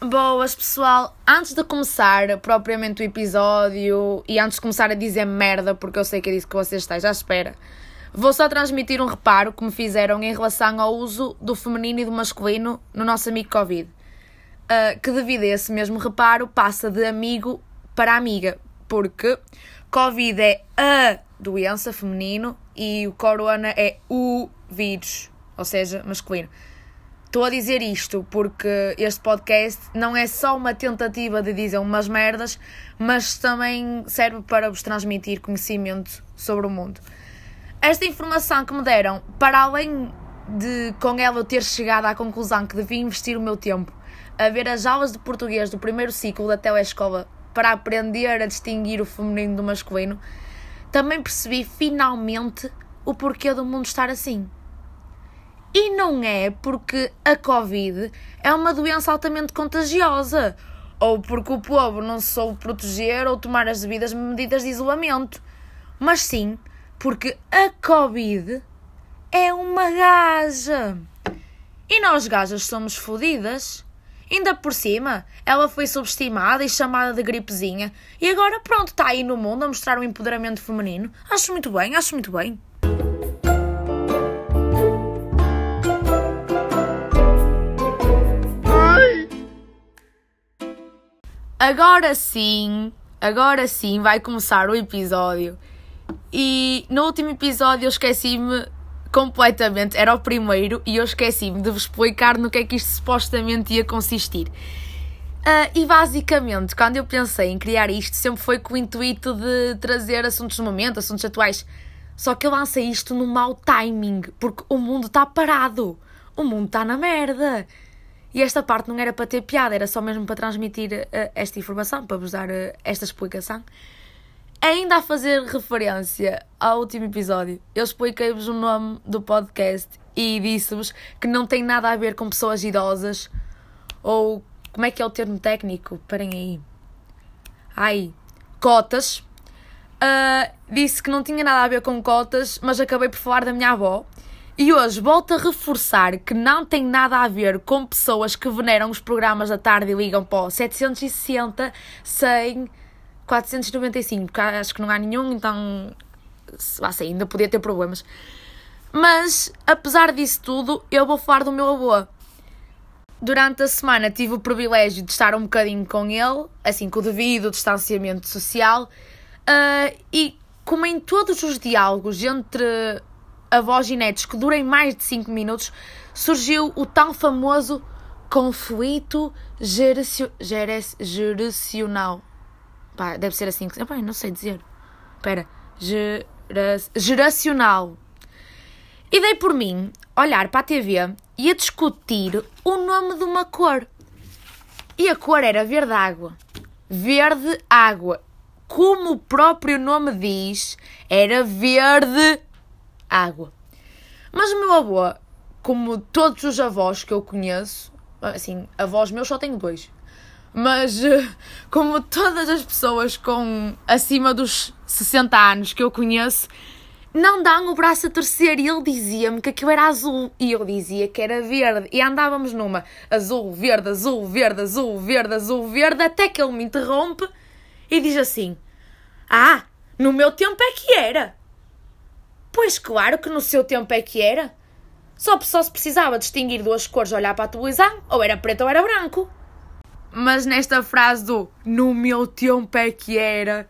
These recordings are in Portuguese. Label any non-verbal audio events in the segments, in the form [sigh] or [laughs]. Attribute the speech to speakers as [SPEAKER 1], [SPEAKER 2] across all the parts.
[SPEAKER 1] Boas, pessoal. Antes de começar propriamente o episódio e antes de começar a dizer merda, porque eu sei que é disso que vocês estejam à espera, vou só transmitir um reparo que me fizeram em relação ao uso do feminino e do masculino no nosso amigo Covid. Uh, que devido a esse mesmo reparo passa de amigo para amiga, porque Covid é a doença feminino e o corona é o vírus, ou seja, masculino. Estou a dizer isto porque este podcast não é só uma tentativa de dizer umas merdas, mas também serve para vos transmitir conhecimento sobre o mundo. Esta informação que me deram, para além de com ela eu ter chegado à conclusão que devia investir o meu tempo a ver as aulas de português do primeiro ciclo da telescola para aprender a distinguir o feminino do masculino, também percebi finalmente o porquê do mundo estar assim. E não é porque a Covid é uma doença altamente contagiosa ou porque o povo não se soube proteger ou tomar as devidas medidas de isolamento, mas sim porque a Covid é uma gaja. E nós gajas somos fodidas. Ainda por cima, ela foi subestimada e chamada de gripezinha e agora pronto, está aí no mundo a mostrar o empoderamento feminino. Acho muito bem, acho muito bem. Agora sim, agora sim vai começar o episódio. E no último episódio eu esqueci-me completamente, era o primeiro, e eu esqueci-me de vos explicar no que é que isto supostamente ia consistir. Uh, e basicamente, quando eu pensei em criar isto, sempre foi com o intuito de trazer assuntos do momento, assuntos atuais. Só que eu lancei isto no mau timing, porque o mundo está parado. O mundo está na merda. E esta parte não era para ter piada, era só mesmo para transmitir uh, esta informação, para vos dar uh, esta explicação. Ainda a fazer referência ao último episódio, eu expliquei-vos o nome do podcast e disse-vos que não tem nada a ver com pessoas idosas ou como é que é o termo técnico? Parem aí. Ai, cotas. Uh, disse que não tinha nada a ver com cotas, mas acabei por falar da minha avó e hoje volto a reforçar que não tem nada a ver com pessoas que veneram os programas da tarde e ligam para o 760, 100, 495, porque acho que não há nenhum, então assim, ainda podia ter problemas. Mas, apesar disso tudo, eu vou falar do meu avô. Durante a semana tive o privilégio de estar um bocadinho com ele, assim, com o devido distanciamento social, uh, e como em todos os diálogos entre avós e netos que durem mais de 5 minutos, surgiu o tão famoso conflito geracio, geracional. Pá, deve ser assim que. não sei dizer. Espera. Gera, geracional. E dei por mim olhar para a TV e a discutir o nome de uma cor. E a cor era verde água. Verde água. Como o próprio nome diz, era verde água. Mas o meu avô, como todos os avós que eu conheço, assim, avós meus só tenho dois, mas [laughs] como todas as pessoas com acima dos 60 anos que eu conheço, não dão o braço a torcer. E ele dizia-me que aquilo era azul e eu dizia que era verde. E andávamos numa azul, verde, azul, verde, azul, verde, azul, verde, até que ele me interrompe e diz assim: Ah, no meu tempo é que era. Pois claro que no seu tempo é que era. Só, só se precisava distinguir duas cores olhar para a televisão, ou era preto ou era branco. Mas nesta frase do no meu tempo é que era,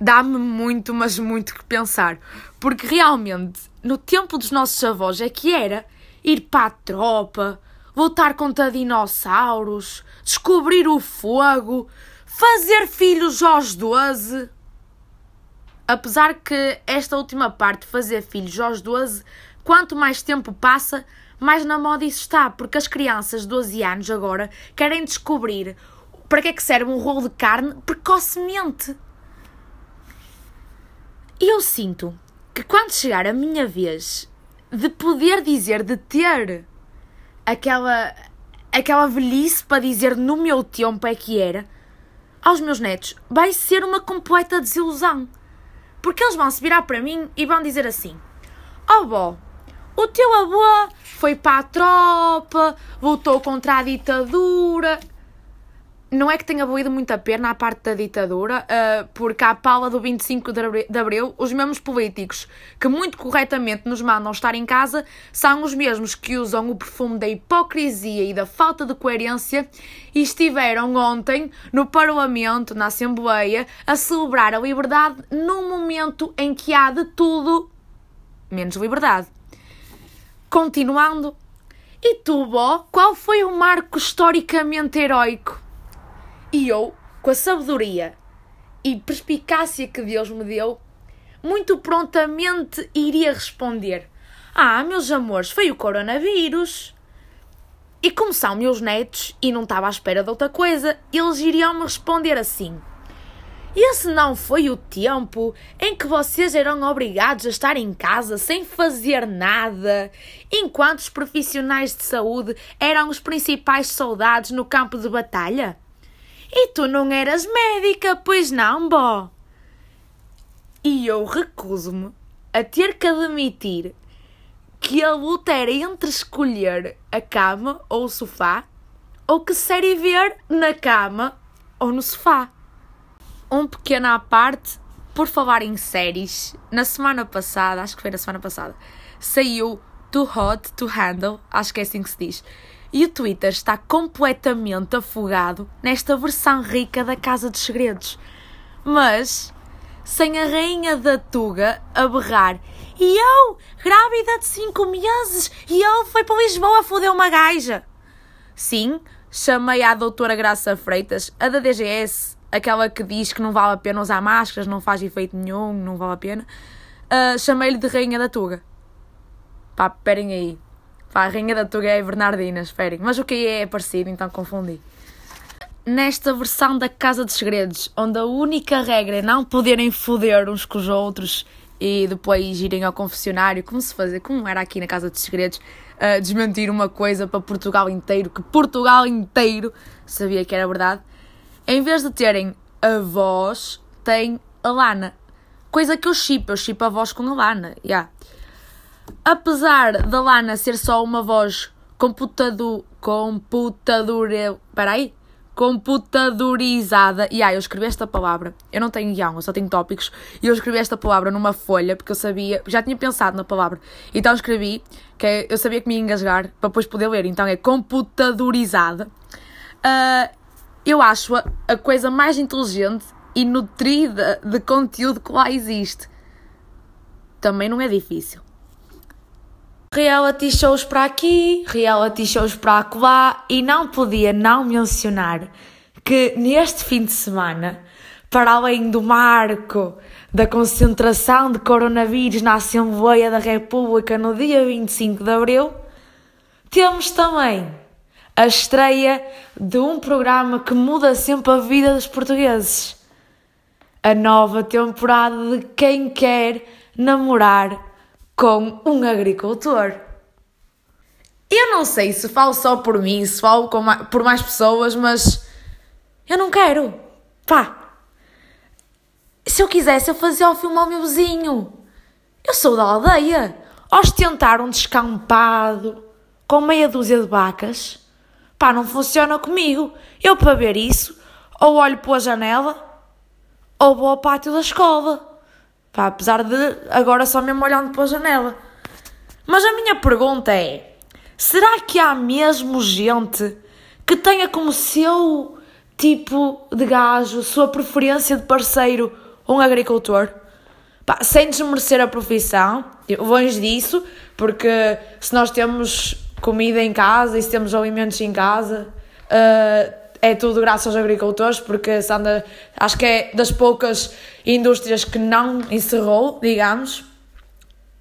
[SPEAKER 1] dá-me muito, mas muito que pensar. Porque realmente, no tempo dos nossos avós é que era ir para a tropa, voltar contra dinossauros, descobrir o fogo, fazer filhos aos 12. Apesar que esta última parte, fazer filhos aos 12, quanto mais tempo passa, mais na moda isso está, porque as crianças de 12 anos agora querem descobrir para que é que serve um rolo de carne precocemente. E eu sinto que quando chegar a minha vez de poder dizer, de ter aquela, aquela velhice para dizer no meu tempo é que era, aos meus netos vai ser uma completa desilusão. Porque eles vão se virar para mim e vão dizer assim: Oh, bó, o teu avô foi para a tropa, voltou contra a ditadura. Não é que tenha valido muito a pena a parte da ditadura, uh, porque à pala do 25 de Abril, os mesmos políticos que muito corretamente nos mandam estar em casa são os mesmos que usam o perfume da hipocrisia e da falta de coerência e estiveram ontem no Parlamento, na Assembleia, a celebrar a liberdade num momento em que há de tudo menos liberdade. Continuando, e tu, Bó, qual foi o marco historicamente heróico? E eu, com a sabedoria e perspicácia que Deus me deu, muito prontamente iria responder: Ah, meus amores, foi o coronavírus. E como são meus netos e não estava à espera de outra coisa, eles iriam me responder assim: Esse não foi o tempo em que vocês eram obrigados a estar em casa sem fazer nada, enquanto os profissionais de saúde eram os principais soldados no campo de batalha? E tu não eras médica, pois não, Bó? E eu recuso-me a ter que admitir que a luta era entre escolher a cama ou o sofá, ou que série ver na cama ou no sofá. Um pequeno à parte, por falar em séries, na semana passada, acho que foi na semana passada, saiu Too Hot to Handle, acho que é assim que se diz e o Twitter está completamente afogado nesta versão rica da Casa dos Segredos. Mas sem a rainha da Tuga a berrar e eu, grávida de 5 meses, e ele foi para Lisboa foder uma gaja. Sim, chamei a doutora Graça Freitas, a da DGS, aquela que diz que não vale a pena usar máscaras, não faz efeito nenhum, não vale a pena. Uh, Chamei-lhe de rainha da Tuga. Pá, esperem aí. Pá, a Rainha da Tuga é Bernardina, esperem. Mas o que é, é parecido, então confundi. Nesta versão da Casa dos Segredos, onde a única regra é não poderem foder uns com os outros e depois irem ao confessionário, como se fazia, como era aqui na Casa dos Segredos, desmentir uma coisa para Portugal inteiro, que Portugal inteiro sabia que era verdade. Em vez de terem a voz, tem a Lana. Coisa que eu chipo, eu chipo a voz com a Lana. Yeah. Apesar da Lana ser só uma voz computador, computador, peraí, computadorizada, e ah, eu escrevi esta palavra, eu não tenho guião, eu só tenho tópicos, e eu escrevi esta palavra numa folha, porque eu sabia, já tinha pensado na palavra, então escrevi, que eu sabia que me ia engasgar, para depois poder ler, então é computadorizada. Uh, eu acho a, a coisa mais inteligente e nutrida de conteúdo que lá existe. Também não é difícil. Reality shows para aqui, reality shows para acolá e não podia não mencionar que neste fim de semana, para além do marco da concentração de coronavírus na Assembleia da República no dia 25 de Abril, temos também a estreia de um programa que muda sempre a vida dos portugueses. A nova temporada de Quem Quer Namorar com um agricultor. Eu não sei se falo só por mim, se falo por mais pessoas, mas eu não quero. Pá, se eu quisesse, eu fazia o filme ao meu vizinho. Eu sou da aldeia. Ostentar um descampado com meia dúzia de vacas, pá, não funciona comigo. Eu, para ver isso, ou olho pela janela, ou vou ao pátio da escola. Pá, apesar de agora só mesmo olhando pela janela. Mas a minha pergunta é: será que há mesmo gente que tenha como seu tipo de gajo, sua preferência de parceiro, um agricultor? Pá, sem desmerecer a profissão, longe disso, porque se nós temos comida em casa e se temos alimentos em casa, uh, é tudo graças aos agricultores, porque Sandra, acho que é das poucas indústrias que não encerrou, digamos.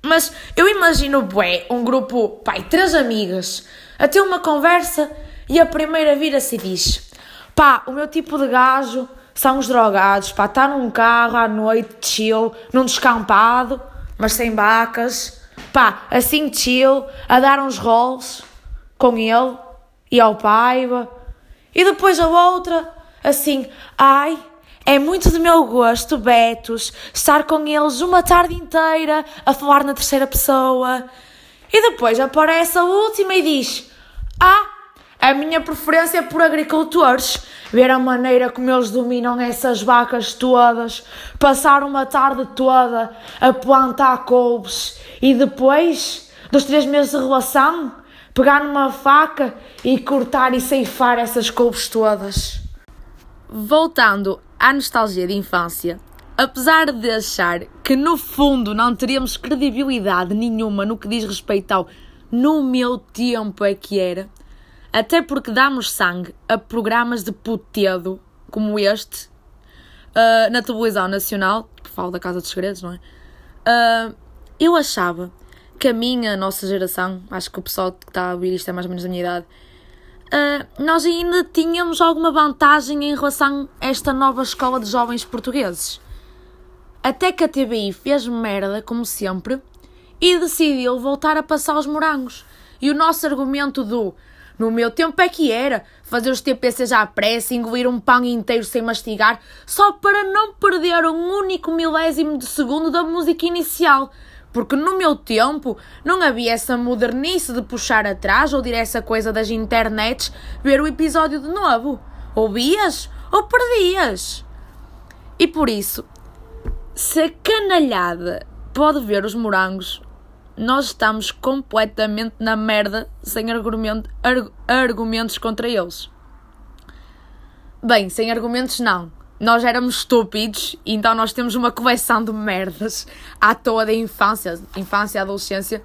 [SPEAKER 1] Mas eu imagino, bué, um grupo, pai, três amigas, a ter uma conversa e a primeira vira-se e diz: pá, o meu tipo de gajo são os drogados, pá, está num carro à noite, chill, num descampado, mas sem vacas, pá, assim chill, a dar uns rolls com ele e ao paiva e depois a outra, assim, ai, é muito do meu gosto, Betos, estar com eles uma tarde inteira a falar na terceira pessoa. E depois aparece a última e diz: Ah, A minha preferência é por agricultores. Ver a maneira como eles dominam essas vacas todas, passar uma tarde toda a plantar couves e depois, dos três meses de relação, pegar numa faca e cortar e ceifar essas couves todas. Voltando à nostalgia de infância, apesar de achar que no fundo não teríamos credibilidade nenhuma no que diz respeito ao no meu tempo é que era, até porque damos sangue a programas de putedo como este uh, na televisão nacional, que falo da Casa dos Segredos, não é? Uh, eu achava que a minha, a nossa geração, acho que o pessoal que está a ouvir isto é mais ou menos da minha idade, uh, nós ainda tínhamos alguma vantagem em relação a esta nova escola de jovens portugueses. Até que a TBI fez merda, como sempre, e decidiu voltar a passar os morangos. E o nosso argumento do no meu tempo é que era fazer os TPCs à pressa, engolir um pão inteiro sem mastigar, só para não perder um único milésimo de segundo da música inicial. Porque no meu tempo não havia essa modernice de puxar atrás ou dir essa coisa das internets, ver o episódio de novo. Ouvias ou perdias. E por isso, se a canalhada pode ver os morangos nós estamos completamente na merda sem argumento, arg argumentos contra eles. Bem, sem argumentos não. Nós éramos estúpidos, então nós temos uma coleção de merdas à toa da infância, infância e adolescência,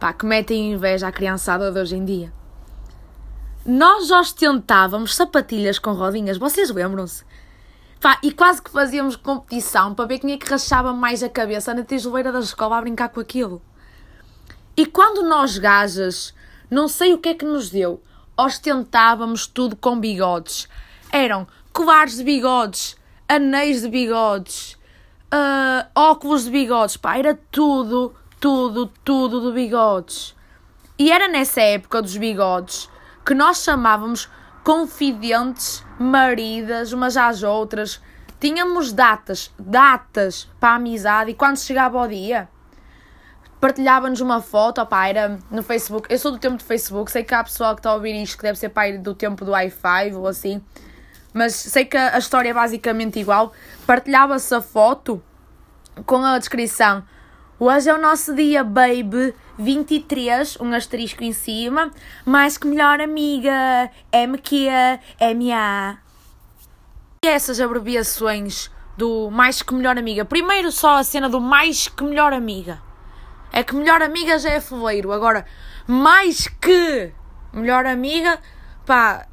[SPEAKER 1] pá, que metem inveja à criançada de hoje em dia. Nós ostentávamos sapatilhas com rodinhas, vocês lembram-se? Pá, e quase que fazíamos competição para ver quem é que rachava mais a cabeça na tijoleira da escola a brincar com aquilo. E quando nós gajas, não sei o que é que nos deu, ostentávamos tudo com bigodes. Eram colares de bigodes, anéis de bigodes, uh, óculos de bigodes, pá, era tudo, tudo, tudo de bigodes. E era nessa época dos bigodes que nós chamávamos confidentes, maridas, umas às outras. Tínhamos datas, datas para a amizade e quando chegava o dia, partilhava-nos uma foto, opá, era no Facebook. Eu sou do tempo do Facebook, sei que há pessoal que está a ouvir isto que deve ser pai do tempo do i5 ou assim, mas sei que a história é basicamente igual. Partilhava-se a foto com a descrição. Hoje é o nosso dia, baby. 23, um asterisco em cima. Mais que melhor amiga. MQ, MA. E essas abreviações do mais que melhor amiga? Primeiro só a cena do mais que melhor amiga. É que melhor amiga já é foleiro. Agora, mais que melhor amiga, pá,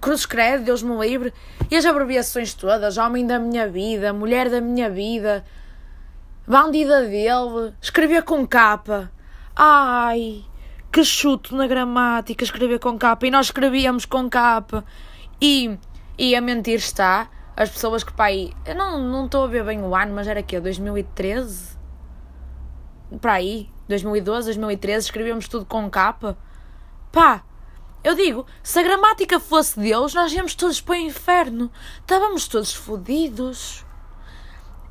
[SPEAKER 1] cruz credo, Deus me livre. E as abreviações todas: homem da minha vida, mulher da minha vida, bandida dele, escrever com capa. Ai, que chuto na gramática, escrever com capa. E nós escrevíamos com capa. E, e a mentir está. As pessoas que, pá, aí, eu não estou a ver bem o ano, mas era que 2013? para aí, 2012, 2013, escrevíamos tudo com capa. Pá, eu digo, se a gramática fosse Deus, nós íamos todos para o inferno. Estávamos todos fodidos.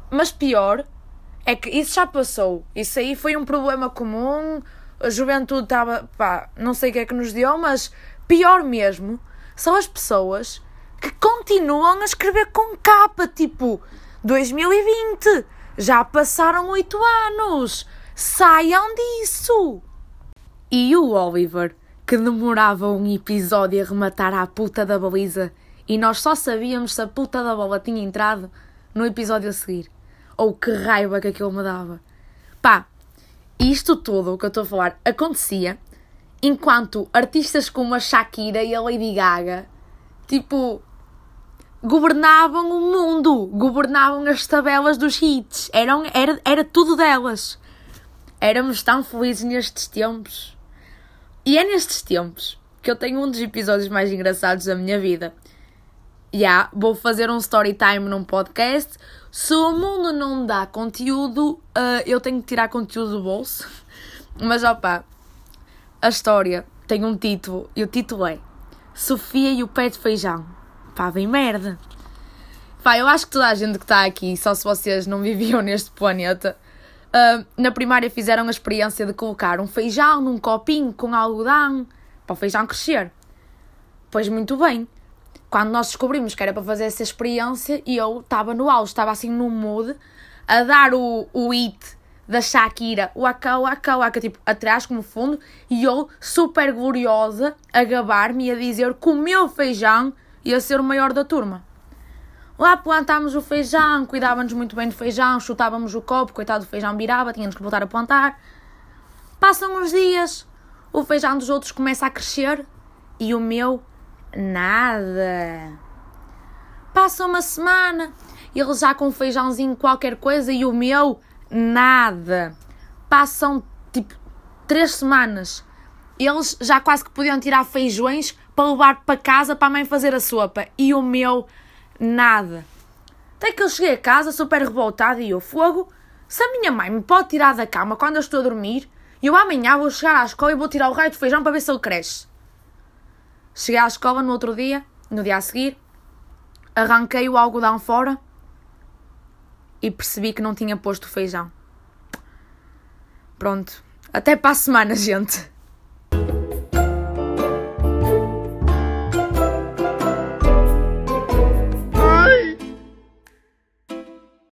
[SPEAKER 1] Mas pior é que isso já passou. Isso aí foi um problema comum. A juventude estava, pá, não sei o que é que nos deu, mas pior mesmo são as pessoas que continuam a escrever com capa, tipo 2020. Já passaram oito anos. Saiam disso! E o Oliver, que demorava um episódio a rematar à puta da baliza e nós só sabíamos se a puta da bola tinha entrado no episódio a seguir. Ou que raiva que aquilo me dava. Pá, isto tudo o que eu estou a falar acontecia enquanto artistas como a Shakira e a Lady Gaga, tipo, governavam o mundo, governavam as tabelas dos hits, eram, era, era tudo delas. Éramos tão felizes nestes tempos. E é nestes tempos que eu tenho um dos episódios mais engraçados da minha vida. Já, yeah, vou fazer um story time num podcast. Se o mundo não dá conteúdo, uh, eu tenho que tirar conteúdo do bolso. [laughs] Mas opa, a história tem um título e o título é Sofia e o pé de feijão. Pá, bem merda. Pá, eu acho que toda a gente que está aqui, só se vocês não [laughs] viviam neste planeta, Uh, na primária fizeram a experiência de colocar um feijão num copinho com algodão para o feijão crescer. Pois muito bem. Quando nós descobrimos que era para fazer essa experiência, eu estava no auge, estava assim no mood, a dar o, o hit da Shakira, o Aka, o Aka, o Aka, tipo, atrás como fundo, e eu, super gloriosa, a gabar-me e a dizer que o meu feijão ia ser o maior da turma. Lá plantámos o feijão, cuidávamos muito bem do feijão, chutávamos o copo, coitado do feijão virava, tínhamos que voltar a plantar. Passam uns dias, o feijão dos outros começa a crescer e o meu nada. Passa uma semana, ele já com um feijãozinho qualquer coisa e o meu nada. Passam tipo três semanas. Eles já quase que podiam tirar feijões para levar para casa para a mãe fazer a sopa. E o meu nada. Até que eu cheguei a casa super revoltada e eu, fogo, se a minha mãe me pode tirar da cama quando eu estou a dormir, eu amanhã vou chegar à escola e vou tirar o raio de feijão para ver se ele cresce. Cheguei à escola no outro dia, no dia a seguir, arranquei o algodão fora e percebi que não tinha posto o feijão. Pronto. Até para a semana, [laughs] gente.